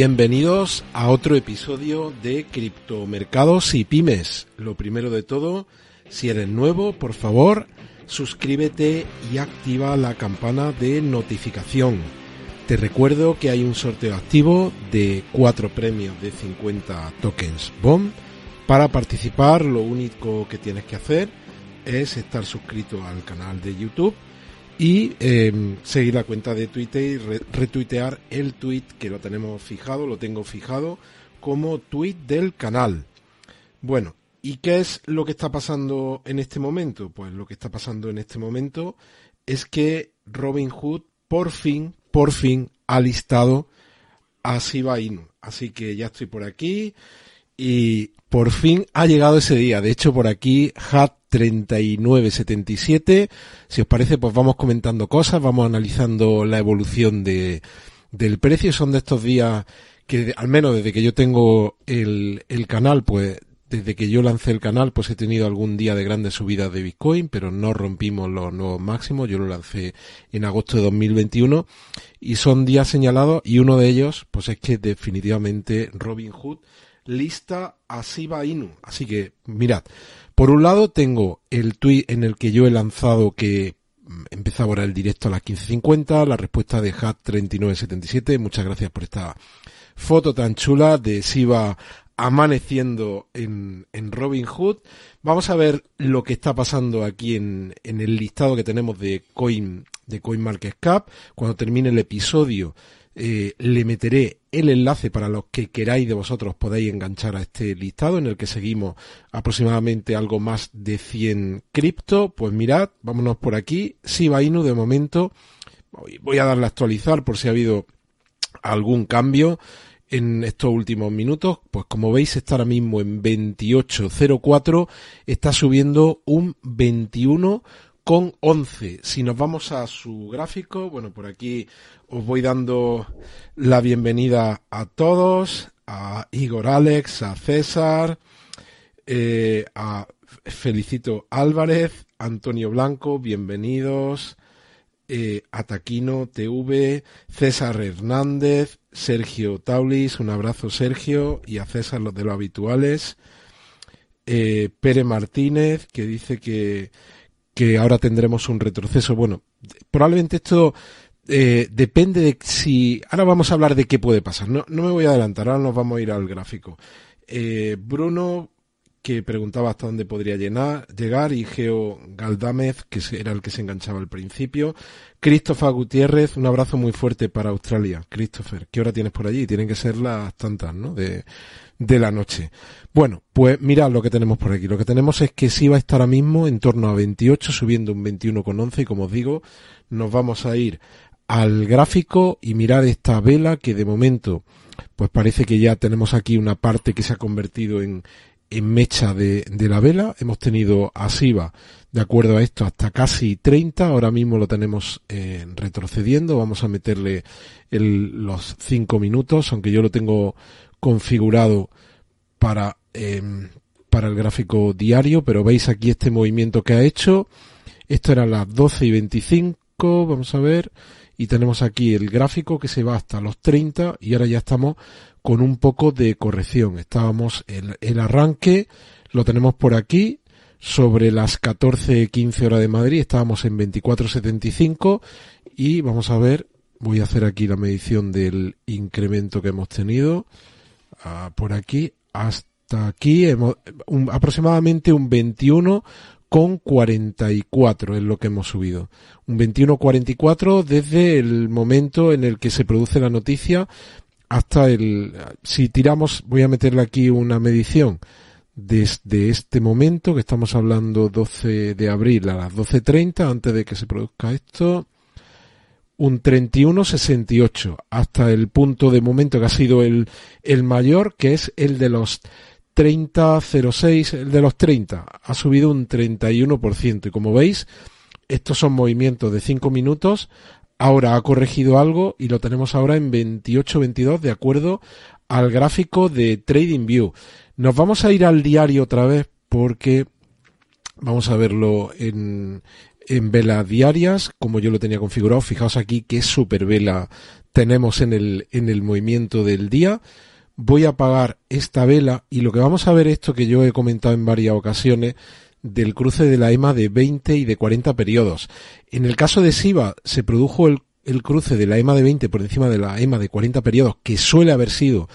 Bienvenidos a otro episodio de Criptomercados y Pymes. Lo primero de todo, si eres nuevo, por favor, suscríbete y activa la campana de notificación. Te recuerdo que hay un sorteo activo de cuatro premios de 50 tokens BOM. Para participar, lo único que tienes que hacer es estar suscrito al canal de YouTube y eh, seguir la cuenta de Twitter y retuitear el tweet que lo tenemos fijado, lo tengo fijado como tweet del canal. Bueno, ¿y qué es lo que está pasando en este momento? Pues lo que está pasando en este momento es que Robin Hood por fin, por fin ha listado a Shiba Inu. Así que ya estoy por aquí y por fin ha llegado ese día. De hecho, por aquí, Hat 3977. Si os parece, pues vamos comentando cosas, vamos analizando la evolución de, del precio. Son de estos días que, al menos desde que yo tengo el, el canal, pues desde que yo lancé el canal, pues he tenido algún día de grandes subidas de Bitcoin, pero no rompimos los nuevos máximos. Yo lo lancé en agosto de 2021 y son días señalados y uno de ellos, pues es que definitivamente Robin Hood lista a Shiba Inu. Así que, mirad, por un lado tengo el tweet en el que yo he lanzado que mm, empezaba ahora el directo a las 15.50, la respuesta de Hat3977, muchas gracias por esta foto tan chula de Shiba amaneciendo en, en Robin Hood. Vamos a ver lo que está pasando aquí en, en el listado que tenemos de Coin, de CoinMarketCap. Cuando termine el episodio, eh, le meteré el enlace para los que queráis de vosotros podéis enganchar a este listado en el que seguimos aproximadamente algo más de 100 cripto. Pues mirad, vámonos por aquí. Shiba Inu de momento voy a darle a actualizar por si ha habido algún cambio en estos últimos minutos, pues como veis está ahora mismo en 28.04, está subiendo un 21 con 11. Si nos vamos a su gráfico, bueno, por aquí os voy dando la bienvenida a todos, a Igor Alex, a César, eh, a Felicito Álvarez, Antonio Blanco, bienvenidos, eh, Ataquino TV, César Hernández, Sergio Taulis, un abrazo Sergio, y a César los de los habituales, eh, Pere Martínez, que dice que que ahora tendremos un retroceso. Bueno, probablemente esto eh, depende de si... Ahora vamos a hablar de qué puede pasar. No, no me voy a adelantar, ahora nos vamos a ir al gráfico. Eh, Bruno, que preguntaba hasta dónde podría llenar, llegar, y Geo Galdamez, que era el que se enganchaba al principio. Christopher Gutiérrez, un abrazo muy fuerte para Australia. Christopher, ¿qué hora tienes por allí? Tienen que ser las tantas, ¿no? De, de la noche. Bueno, pues mirad lo que tenemos por aquí. Lo que tenemos es que sí va a estar ahora mismo en torno a 28, subiendo un 21,11 y como os digo, nos vamos a ir al gráfico y mirar esta vela que de momento pues parece que ya tenemos aquí una parte que se ha convertido en, en mecha de, de la vela. Hemos tenido a Siva, de acuerdo a esto, hasta casi 30. Ahora mismo lo tenemos eh, retrocediendo. Vamos a meterle el, los 5 minutos, aunque yo lo tengo configurado para, em, para el gráfico diario, pero veis aquí este movimiento que ha hecho. Esto era las 12 y 25, vamos a ver, y tenemos aquí el gráfico que se va hasta los 30 y ahora ya estamos con un poco de corrección. Estábamos en el arranque, lo tenemos por aquí, sobre las 14-15 horas de Madrid, estábamos en 24.75 y vamos a ver, voy a hacer aquí la medición del incremento que hemos tenido por aquí hasta aquí hemos, aproximadamente un 21 con 44 es lo que hemos subido. Un 21.44 desde el momento en el que se produce la noticia hasta el, si tiramos, voy a meterle aquí una medición desde este momento que estamos hablando 12 de abril a las 12.30 antes de que se produzca esto un 31,68 hasta el punto de momento que ha sido el, el mayor, que es el de los 30,06, el de los 30, ha subido un 31%. Y como veis, estos son movimientos de 5 minutos. Ahora ha corregido algo y lo tenemos ahora en 28.22 de acuerdo al gráfico de TradingView. Nos vamos a ir al diario otra vez porque vamos a verlo en, en velas diarias, como yo lo tenía configurado. Fijaos aquí qué super vela tenemos en el, en el movimiento del día. Voy a apagar esta vela y lo que vamos a ver esto que yo he comentado en varias ocasiones del cruce de la EMA de 20 y de 40 periodos. En el caso de SIVA se produjo el, el cruce de la EMA de 20 por encima de la EMA de 40 periodos, que suele haber sido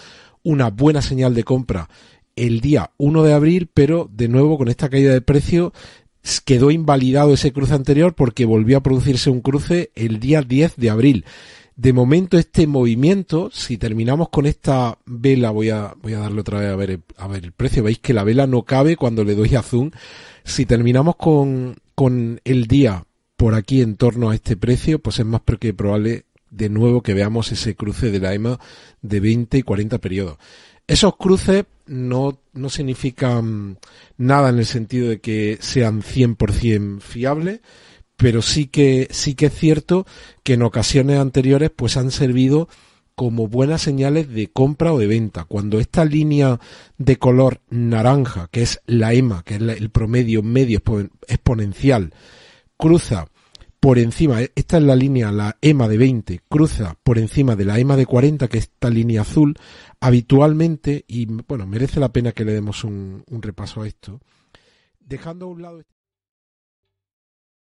una buena señal de compra el día 1 de abril, pero de nuevo con esta caída de precio quedó invalidado ese cruce anterior porque volvió a producirse un cruce el día 10 de abril. De momento este movimiento, si terminamos con esta vela, voy a, voy a darle otra vez a ver, a ver el precio, veis que la vela no cabe cuando le doy a zoom. Si terminamos con, con el día por aquí en torno a este precio, pues es más que probable de nuevo que veamos ese cruce de la EMA de 20 y 40 periodos. Esos cruces no, no significan nada en el sentido de que sean 100% fiables, pero sí que, sí que es cierto que en ocasiones anteriores pues han servido como buenas señales de compra o de venta. Cuando esta línea de color naranja, que es la EMA, que es el promedio medio exponencial, cruza por encima, e, esta es la línea, la EMA de 20, cruza por encima de la EMA de 40, que es esta línea azul, habitualmente, y bueno, merece la pena que le demos un, un repaso a esto, dejando a un lado...